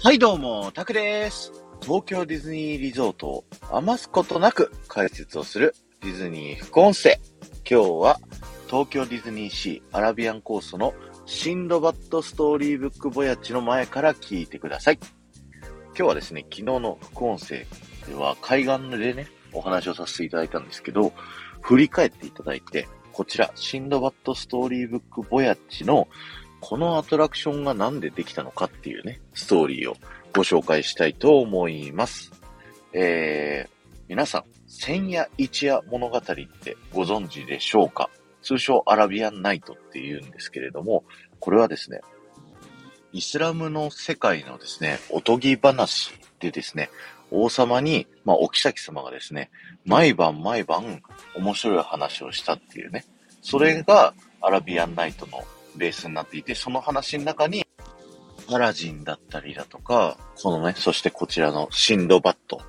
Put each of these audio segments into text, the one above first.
はいどうも、タクです。東京ディズニーリゾートを余すことなく解説をするディズニー副音声。今日は東京ディズニーシーアラビアンコースのシンドバッドストーリーブックボヤッチの前から聞いてください。今日はですね、昨日の副音声では海岸でね、お話をさせていただいたんですけど、振り返っていただいて、こちら、シンドバッドストーリーブックボヤッチのこのアトラクションがなんでできたのかっていうね、ストーリーをご紹介したいと思います。えー、皆さん、千夜一夜物語ってご存知でしょうか？通称アラビアンナイトって言うんですけれども、これはですね、イスラムの世界のですね、おとぎ話でですね、王様に、まあ、お妃様がですね、毎晩毎晩面白い話をしたっていうね、それがアラビアンナイトのベースになっていて、その話の中に、アラジンだったりだとか、このね、そしてこちらのシンドバット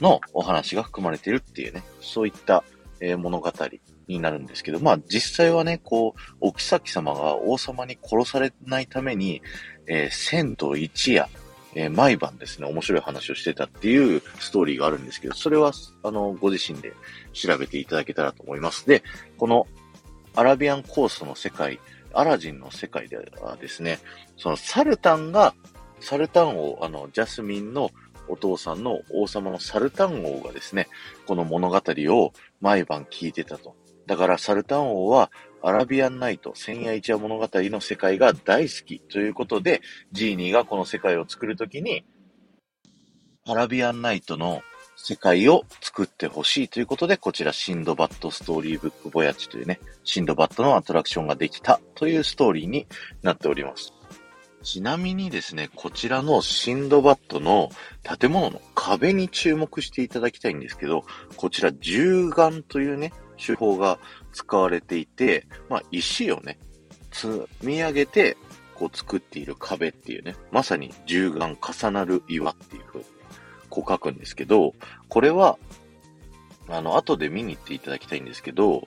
のお話が含まれているっていうね、そういった、えー、物語になるんですけど、まあ実際はね、こう、お妃様が王様に殺されないために、えー、千と一夜、えー、毎晩ですね、面白い話をしてたっていうストーリーがあるんですけど、それは、あの、ご自身で調べていただけたらと思います。で、このアラビアンコーストの世界アラジンの世界ではですね、そのサルタンが、サルタン王、あの、ジャスミンのお父さんの王様のサルタン王がですね、この物語を毎晩聞いてたと。だからサルタン王はアラビアンナイト、千夜一夜物語の世界が大好きということで、ジーニーがこの世界を作るときに、アラビアンナイトの世界を作ってほしいということで、こちらシンドバッドストーリーブックボヤッチというね、シンドバッドのアトラクションができたというストーリーになっております。ちなみにですね、こちらのシンドバッドの建物の壁に注目していただきたいんですけど、こちら重岩というね、手法が使われていて、まあ石をね、積み上げて、こう作っている壁っていうね、まさに重岩重なる岩っていう風にこう書くんですけど、これは、あの、後で見に行っていただきたいんですけど、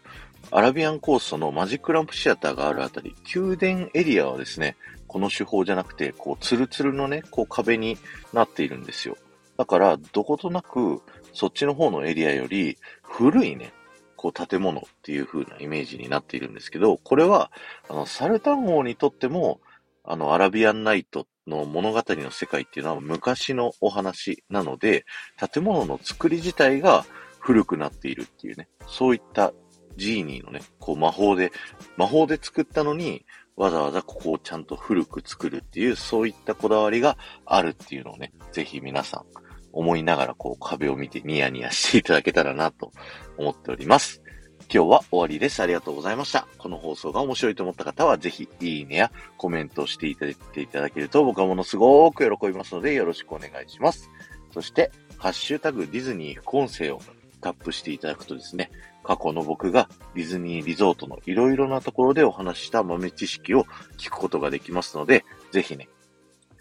アラビアンコーストのマジックランプシアターがあるあたり、宮殿エリアはですね、この手法じゃなくて、こう、ツルツルのね、こう壁になっているんですよ。だから、どことなく、そっちの方のエリアより、古いね、こう、建物っていう風なイメージになっているんですけど、これは、あの、サルタン王にとっても、あの、アラビアンナイトの物語の世界っていうのは昔のお話なので、建物の作り自体が古くなっているっていうね、そういったジーニーのね、こう魔法で、魔法で作ったのに、わざわざここをちゃんと古く作るっていう、そういったこだわりがあるっていうのをね、ぜひ皆さん思いながらこう壁を見てニヤニヤしていただけたらなと思っております。今日は終わりです。ありがとうございました。この放送が面白いと思った方は、ぜひ、いいねやコメントをしていただいていただけると、僕はものすごく喜びますので、よろしくお願いします。そして、ハッシュタグディズニー副音声をタップしていただくとですね、過去の僕がディズニーリゾートのいろいろなところでお話した豆知識を聞くことができますので、ぜひね、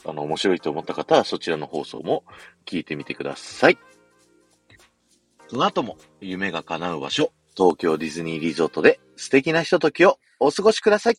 あの、面白いと思った方はそちらの放送も聞いてみてください。その後も夢が叶う場所、東京ディズニーリゾートで素敵なひとときをお過ごしください。